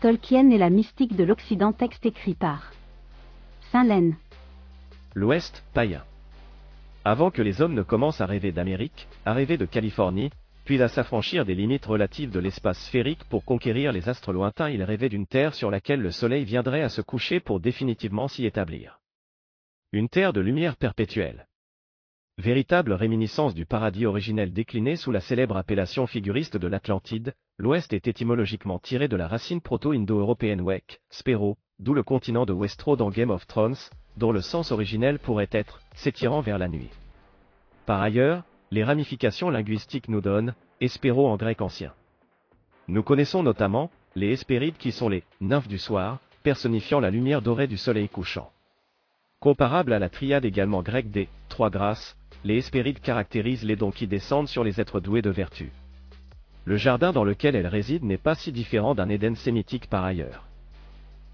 Tolkien et la mystique de l'Occident texte écrit par Saint Laine. L'Ouest, païen. Avant que les hommes ne commencent à rêver d'Amérique, à rêver de Californie, puis à s'affranchir des limites relatives de l'espace sphérique pour conquérir les astres lointains, ils rêvaient d'une terre sur laquelle le soleil viendrait à se coucher pour définitivement s'y établir. Une terre de lumière perpétuelle. Véritable réminiscence du paradis originel décliné sous la célèbre appellation figuriste de l'Atlantide, l'Ouest est étymologiquement tiré de la racine proto-indo-européenne Wek, Spero, d'où le continent de Westro dans Game of Thrones, dont le sens originel pourrait être s'étirant vers la nuit. Par ailleurs, les ramifications linguistiques nous donnent Espéro en grec ancien. Nous connaissons notamment les Hespérides qui sont les nymphes du soir, personnifiant la lumière dorée du soleil couchant. Comparable à la triade également grecque des trois grâces, les Hespérides caractérisent les dons qui descendent sur les êtres doués de vertu. Le jardin dans lequel elles résident n'est pas si différent d'un Éden sémitique par ailleurs.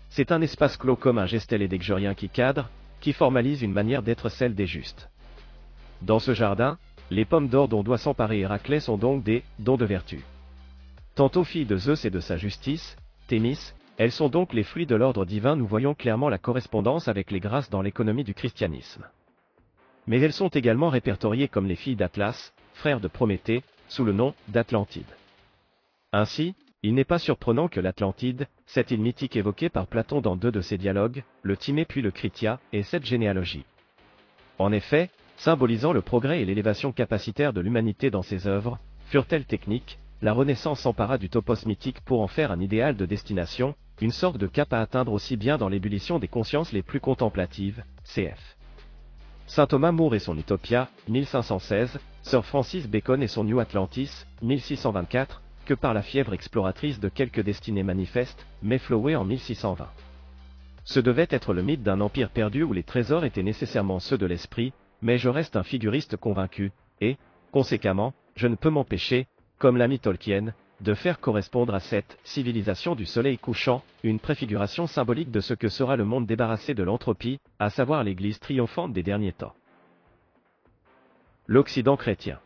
C'est un espace clos comme un gestel édécgérien qui cadre, qui formalise une manière d'être celle des justes. Dans ce jardin, les pommes d'or dont doit s'emparer Héraclès sont donc des dons de vertu. Tantôt filles de Zeus et de sa justice, Thémis, elles sont donc les fruits de l'ordre divin nous voyons clairement la correspondance avec les grâces dans l'économie du christianisme mais elles sont également répertoriées comme les filles d'Atlas, frère de Prométhée, sous le nom d'Atlantide. Ainsi, il n'est pas surprenant que l'Atlantide, cette île mythique évoquée par Platon dans deux de ses dialogues, le Timée puis le Critia, ait cette généalogie. En effet, symbolisant le progrès et l'élévation capacitaire de l'humanité dans ses œuvres, furent-elles techniques, la Renaissance s'empara du topos mythique pour en faire un idéal de destination, une sorte de cap à atteindre aussi bien dans l'ébullition des consciences les plus contemplatives, cf. Saint Thomas More et son Utopia, 1516, Sir Francis Bacon et son New Atlantis, 1624, que par la fièvre exploratrice de quelques destinées manifestes, Mayflower en 1620. Ce devait être le mythe d'un empire perdu où les trésors étaient nécessairement ceux de l'esprit, mais je reste un figuriste convaincu, et, conséquemment, je ne peux m'empêcher, comme l'ami Tolkien, de faire correspondre à cette civilisation du soleil couchant, une préfiguration symbolique de ce que sera le monde débarrassé de l'entropie, à savoir l'Église triomphante des derniers temps. L'Occident chrétien.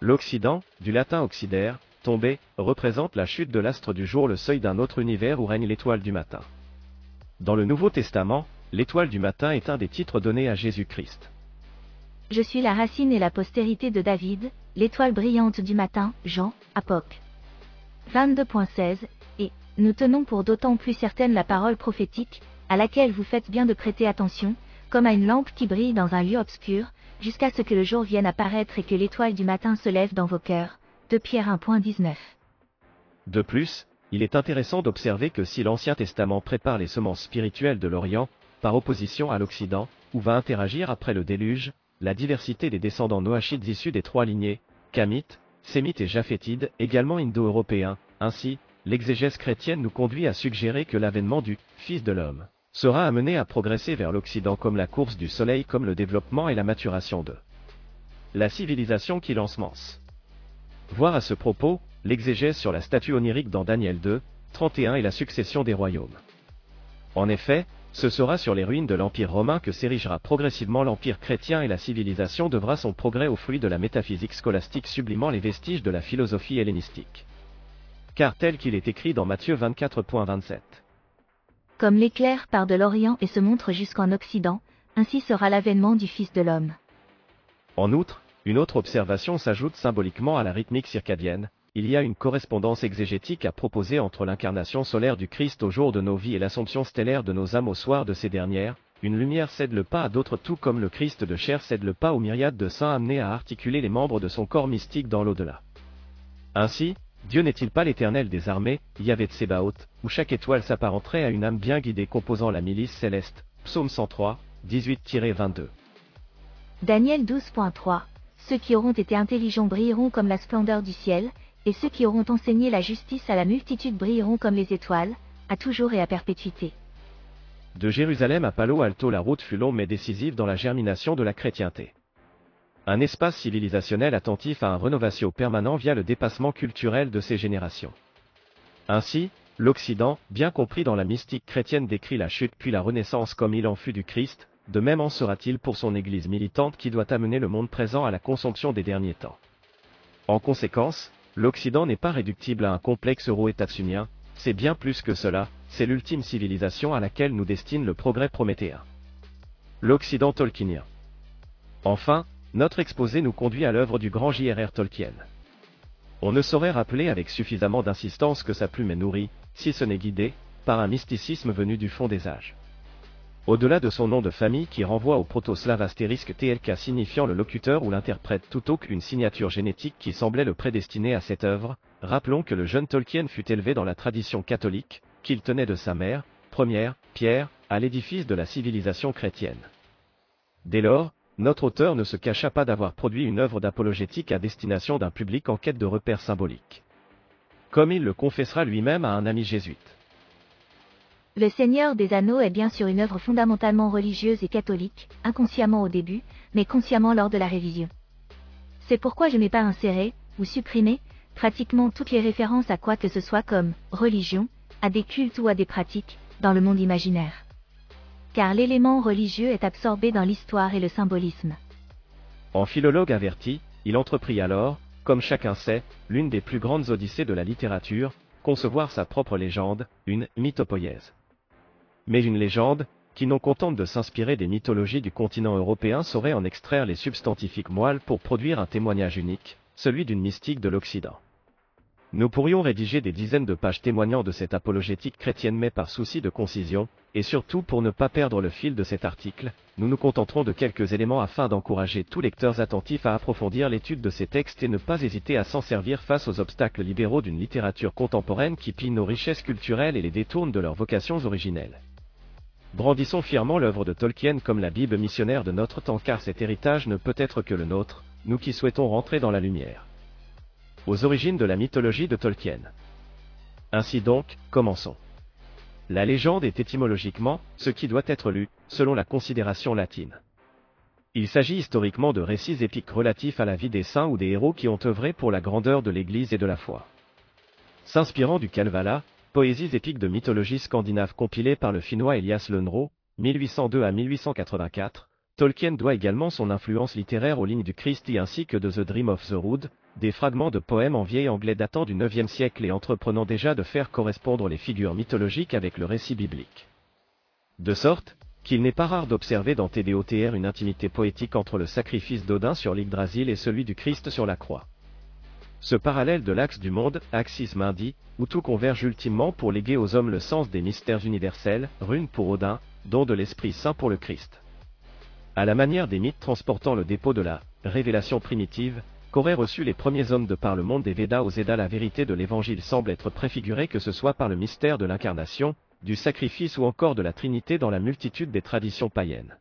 L'Occident, du latin occidaire, tombé, représente la chute de l'astre du jour, le seuil d'un autre univers où règne l'étoile du matin. Dans le Nouveau Testament, l'étoile du matin est un des titres donnés à Jésus-Christ. Je suis la racine et la postérité de David, l'étoile brillante du matin, Jean, Apoc. 22.16, et, nous tenons pour d'autant plus certaine la parole prophétique, à laquelle vous faites bien de prêter attention, comme à une lampe qui brille dans un lieu obscur, jusqu'à ce que le jour vienne apparaître et que l'étoile du matin se lève dans vos cœurs. De Pierre 1.19. De plus, il est intéressant d'observer que si l'Ancien Testament prépare les semences spirituelles de l'Orient, par opposition à l'Occident, où va interagir après le déluge, la diversité des descendants noachides issus des trois lignées, Kamites, Sémites et Japhétides, également indo-européens, ainsi, l'exégèse chrétienne nous conduit à suggérer que l'avènement du Fils de l'homme sera amené à progresser vers l'Occident comme la course du soleil comme le développement et la maturation de la civilisation qui l'ensemence. Voir à ce propos, l'exégèse sur la statue onirique dans Daniel 2, 31 et la succession des royaumes. En effet, ce sera sur les ruines de l'Empire romain que s'érigera progressivement l'Empire chrétien et la civilisation devra son progrès au fruit de la métaphysique scolastique sublimant les vestiges de la philosophie hellénistique. Car tel qu'il est écrit dans Matthieu 24.27. Comme l'éclair part de l'Orient et se montre jusqu'en Occident, ainsi sera l'avènement du Fils de l'homme. En outre, une autre observation s'ajoute symboliquement à la rythmique circadienne, il y a une correspondance exégétique à proposer entre l'incarnation solaire du Christ au jour de nos vies et l'assomption stellaire de nos âmes au soir de ces dernières, une lumière cède le pas à d'autres tout comme le Christ de chair cède le pas aux myriades de saints amenés à articuler les membres de son corps mystique dans l'au-delà. Ainsi, Dieu n'est-il pas l'éternel des armées, Yahvé de où chaque étoile s'apparenterait à une âme bien guidée composant la milice céleste, Psaume 103, 18-22. Daniel 12.3 Ceux qui auront été intelligents brilleront comme la splendeur du ciel, et ceux qui auront enseigné la justice à la multitude brilleront comme les étoiles, à toujours et à perpétuité. De Jérusalem à Palo Alto la route fut longue mais décisive dans la germination de la chrétienté. Un espace civilisationnel attentif à un rénovation permanent via le dépassement culturel de ces générations. Ainsi, l'Occident, bien compris dans la mystique chrétienne décrit la chute puis la renaissance comme il en fut du Christ, de même en sera-t-il pour son Église militante qui doit amener le monde présent à la consomption des derniers temps. En conséquence, L'Occident n'est pas réductible à un complexe euro-étatsunien, c'est bien plus que cela, c'est l'ultime civilisation à laquelle nous destine le progrès prométhéen. L'Occident tolkienien. Enfin, notre exposé nous conduit à l'œuvre du grand J.R.R. Tolkien. On ne saurait rappeler avec suffisamment d'insistance que sa plume est nourrie, si ce n'est guidée, par un mysticisme venu du fond des âges. Au-delà de son nom de famille qui renvoie au proto-slave astérisque TLK signifiant le locuteur ou l'interprète tout qu'une signature génétique qui semblait le prédestiner à cette œuvre, rappelons que le jeune Tolkien fut élevé dans la tradition catholique, qu'il tenait de sa mère, première, Pierre, à l'édifice de la civilisation chrétienne. Dès lors, notre auteur ne se cacha pas d'avoir produit une œuvre d'apologétique à destination d'un public en quête de repères symboliques. Comme il le confessera lui-même à un ami jésuite. Le Seigneur des Anneaux est bien sûr une œuvre fondamentalement religieuse et catholique, inconsciemment au début, mais consciemment lors de la révision. C'est pourquoi je n'ai pas inséré, ou supprimé, pratiquement toutes les références à quoi que ce soit comme religion, à des cultes ou à des pratiques, dans le monde imaginaire. Car l'élément religieux est absorbé dans l'histoire et le symbolisme. En philologue averti, il entreprit alors, comme chacun sait, l'une des plus grandes odyssées de la littérature, concevoir sa propre légende, une mythopoïèse mais une légende, qui non contente de s'inspirer des mythologies du continent européen saurait en extraire les substantifiques moelles pour produire un témoignage unique, celui d'une mystique de l'Occident. Nous pourrions rédiger des dizaines de pages témoignant de cette apologétique chrétienne mais par souci de concision, et surtout pour ne pas perdre le fil de cet article, nous nous contenterons de quelques éléments afin d'encourager tous lecteurs attentifs à approfondir l'étude de ces textes et ne pas hésiter à s'en servir face aux obstacles libéraux d'une littérature contemporaine qui pille nos richesses culturelles et les détourne de leurs vocations originelles. Brandissons fièrement l'œuvre de Tolkien comme la Bible missionnaire de notre temps car cet héritage ne peut être que le nôtre, nous qui souhaitons rentrer dans la lumière. Aux origines de la mythologie de Tolkien. Ainsi donc, commençons. La légende est étymologiquement, ce qui doit être lu, selon la considération latine. Il s'agit historiquement de récits épiques relatifs à la vie des saints ou des héros qui ont œuvré pour la grandeur de l'Église et de la foi. S'inspirant du Calvala, Poésies épiques de mythologie scandinave compilées par le finnois Elias Lönnrot, 1802 à 1884, Tolkien doit également son influence littéraire aux lignes du Christie ainsi que de The Dream of the Rood, des fragments de poèmes en vieil anglais datant du IXe siècle et entreprenant déjà de faire correspondre les figures mythologiques avec le récit biblique. De sorte, qu'il n'est pas rare d'observer dans TDOTR une intimité poétique entre le sacrifice d'Odin sur l'Yggdrasil et celui du Christ sur la croix. Ce parallèle de l'axe du monde, Axis Mundi, où tout converge ultimement pour léguer aux hommes le sens des mystères universels, rune pour Odin, don de l'Esprit Saint pour le Christ. À la manière des mythes transportant le dépôt de la révélation primitive, qu'auraient reçu les premiers hommes de par le monde des Védas aux Édas la vérité de l'Évangile semble être préfigurée que ce soit par le mystère de l'incarnation, du sacrifice ou encore de la Trinité dans la multitude des traditions païennes.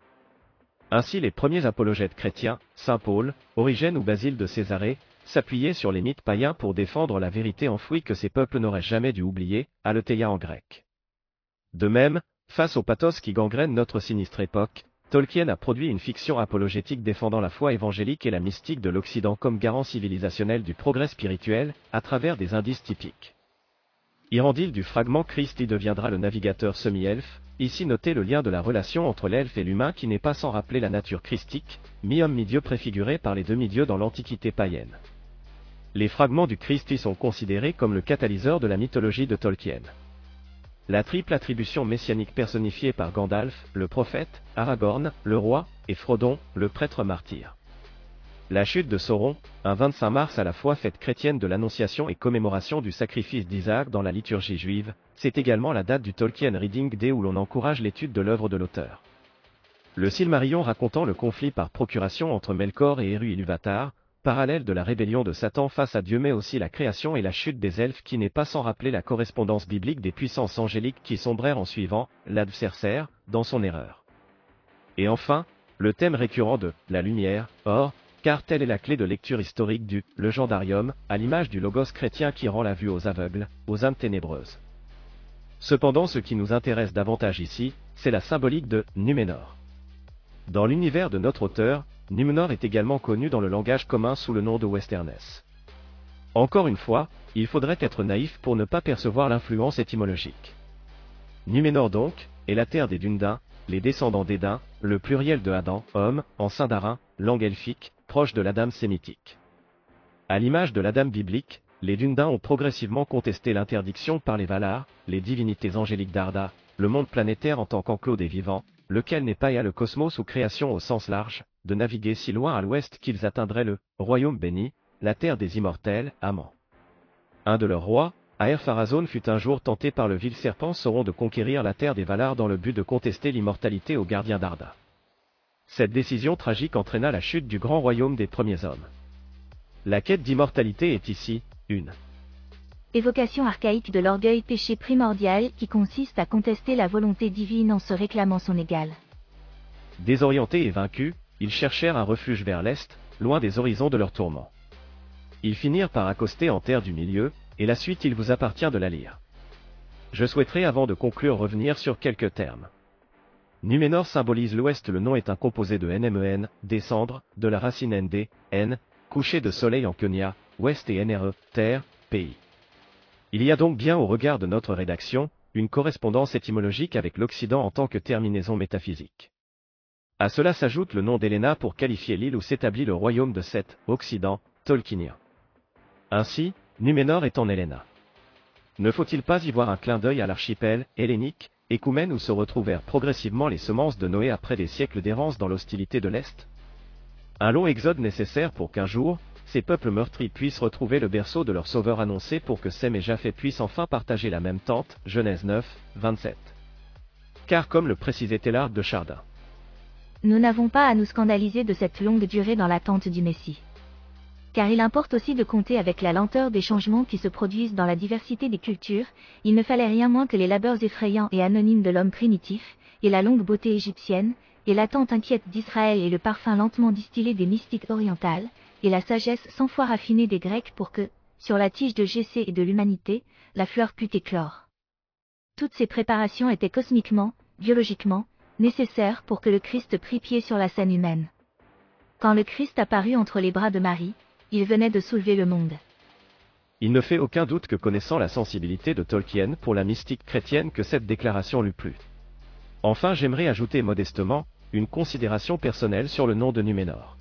Ainsi les premiers apologètes chrétiens, Saint Paul, Origène ou Basile de Césarée, s'appuyer sur les mythes païens pour défendre la vérité enfouie que ces peuples n'auraient jamais dû oublier, aletheia en grec. De même, face au pathos qui gangrène notre sinistre époque, Tolkien a produit une fiction apologétique défendant la foi évangélique et la mystique de l'Occident comme garant civilisationnel du progrès spirituel, à travers des indices typiques. Irandil du fragment Christ y deviendra le navigateur semi-elfe, ici notez le lien de la relation entre l'elfe et l'humain qui n'est pas sans rappeler la nature christique, mi-homme mi-dieu préfiguré par les demi-dieux dans l'Antiquité païenne. Les fragments du Christ y sont considérés comme le catalyseur de la mythologie de Tolkien. La triple attribution messianique personnifiée par Gandalf, le prophète, Aragorn, le roi, et Frodon, le prêtre martyr. La chute de Sauron, un 25 mars à la fois fête chrétienne de l'Annonciation et commémoration du sacrifice d'Isaac dans la liturgie juive, c'est également la date du Tolkien Reading Day où l'on encourage l'étude de l'œuvre de l'auteur. Le Silmarillion racontant le conflit par procuration entre Melkor et Eru Ilúvatar, parallèle de la rébellion de Satan face à Dieu mais aussi la création et la chute des elfes qui n'est pas sans rappeler la correspondance biblique des puissances angéliques qui sombrèrent en suivant l'adversaire dans son erreur. Et enfin, le thème récurrent de la lumière, or, car telle est la clé de lecture historique du Legendarium, à l'image du logos chrétien qui rend la vue aux aveugles, aux âmes ténébreuses. Cependant ce qui nous intéresse davantage ici, c'est la symbolique de Numénor. Dans l'univers de notre auteur, Numénor est également connu dans le langage commun sous le nom de Westerness. Encore une fois, il faudrait être naïf pour ne pas percevoir l'influence étymologique. Numénor donc, est la terre des Dundins, les descendants d'Édin, le pluriel de Adam, homme, en sindarin, langue elfique, proche de l'Adam sémitique. À l'image de l'Adam biblique, les Dundins ont progressivement contesté l'interdiction par les Valar, les divinités angéliques d'Arda, le monde planétaire en tant qu'enclos des vivants, lequel n'est pas le cosmos ou création au sens large, de naviguer si loin à l'ouest qu'ils atteindraient le royaume béni, la terre des immortels, Amant. Un de leurs rois, Aerpharazôn fut un jour tenté par le vil serpent Sauron de conquérir la terre des Valar dans le but de contester l'immortalité aux gardiens d'Arda. Cette décision tragique entraîna la chute du grand royaume des premiers hommes. La quête d'immortalité est ici, une évocation archaïque de l'orgueil péché primordial qui consiste à contester la volonté divine en se réclamant son égal. Désorientés et vaincus, ils cherchèrent un refuge vers l'est, loin des horizons de leur tourment. Ils finirent par accoster en terre du milieu, et la suite il vous appartient de la lire. Je souhaiterais avant de conclure revenir sur quelques termes. Numénor symbolise l'ouest, le nom est un composé de NMEN, descendre, de la racine ND, N, coucher de soleil en Kenya, ouest et NRE, terre, pays. Il y a donc bien au regard de notre rédaction, une correspondance étymologique avec l'Occident en tant que terminaison métaphysique. À cela s'ajoute le nom d'Héléna pour qualifier l'île où s'établit le royaume de Seth, Occident, Tolkienien. Ainsi, Numénor est en Héléna. Ne faut-il pas y voir un clin d'œil à l'archipel hellénique, écoumène où se retrouvèrent progressivement les semences de Noé après des siècles d'errance dans l'hostilité de l'Est? Un long exode nécessaire pour qu'un jour, ces peuples meurtris puissent retrouver le berceau de leur sauveur annoncé pour que Sem et Japheth puissent enfin partager la même tente, Genèse 9, 27. Car comme le précisait Télard de Chardin. Nous n'avons pas à nous scandaliser de cette longue durée dans l'attente du Messie. Car il importe aussi de compter avec la lenteur des changements qui se produisent dans la diversité des cultures, il ne fallait rien moins que les labeurs effrayants et anonymes de l'homme primitif, et la longue beauté égyptienne, et l'attente inquiète d'Israël et le parfum lentement distillé des mystiques orientales, et la sagesse sans fois raffinée des Grecs pour que, sur la tige de Gessé et de l'humanité, la fleur pût éclore. Toutes ces préparations étaient cosmiquement, biologiquement, nécessaires pour que le Christ prit pied sur la scène humaine. Quand le Christ apparut entre les bras de Marie, il venait de soulever le monde. Il ne fait aucun doute que connaissant la sensibilité de Tolkien pour la mystique chrétienne que cette déclaration lui plut. Enfin j'aimerais ajouter modestement, une considération personnelle sur le nom de Numénor.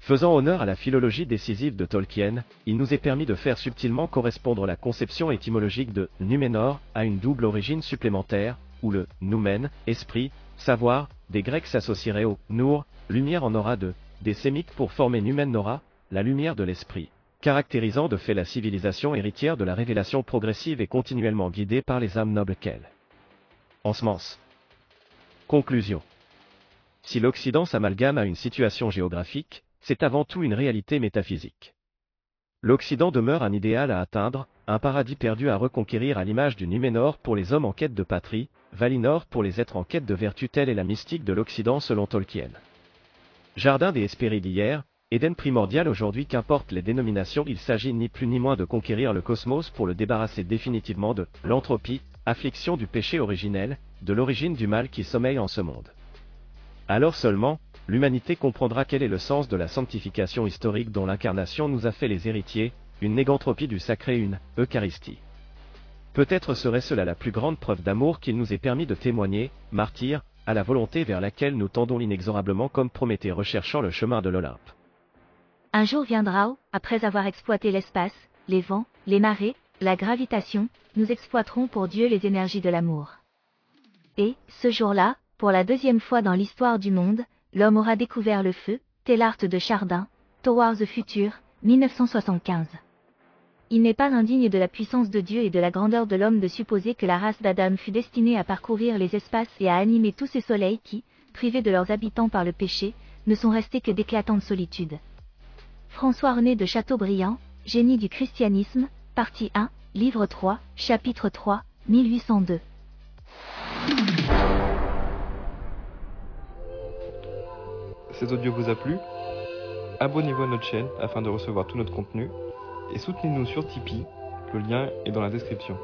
Faisant honneur à la philologie décisive de Tolkien, il nous est permis de faire subtilement correspondre la conception étymologique de Numénor à une double origine supplémentaire, où le noumen, esprit, savoir, des Grecs s'associerait au nour, lumière en aura de, des Sémites pour former Numen la lumière de l'esprit, caractérisant de fait la civilisation héritière de la révélation progressive et continuellement guidée par les âmes nobles qu'elle. Ensemence. Conclusion. Si l'Occident s'amalgame à une situation géographique, c'est avant tout une réalité métaphysique. L'Occident demeure un idéal à atteindre, un paradis perdu à reconquérir à l'image du Numénor pour les hommes en quête de patrie, Valinor pour les êtres en quête de vertu telle est la mystique de l'Occident selon Tolkien. Jardin des Hespérides d'hier, Éden primordial aujourd'hui qu'importe les dénominations il s'agit ni plus ni moins de conquérir le cosmos pour le débarrasser définitivement de l'entropie, affliction du péché originel, de l'origine du mal qui sommeille en ce monde. Alors seulement, l'humanité comprendra quel est le sens de la sanctification historique dont l'incarnation nous a fait les héritiers, une négantropie du sacré, une Eucharistie. Peut-être serait cela la plus grande preuve d'amour qu'il nous ait permis de témoigner, martyr, à la volonté vers laquelle nous tendons inexorablement comme Prométhée recherchant le chemin de l'Olympe. Un jour viendra où, après avoir exploité l'espace, les vents, les marées, la gravitation, nous exploiterons pour Dieu les énergies de l'amour. Et, ce jour-là, pour la deuxième fois dans l'histoire du monde, L'homme aura découvert le feu, Tellart de Chardin, Towards the Future, 1975. Il n'est pas indigne de la puissance de Dieu et de la grandeur de l'homme de supposer que la race d'Adam fut destinée à parcourir les espaces et à animer tous ces soleils qui, privés de leurs habitants par le péché, ne sont restés que d'éclatantes solitudes. François René de Chateaubriand, Génie du christianisme, partie 1, livre 3, chapitre 3, 1802. cet audio vous a plu, abonnez-vous à notre chaîne afin de recevoir tout notre contenu et soutenez-nous sur Tipeee, le lien est dans la description.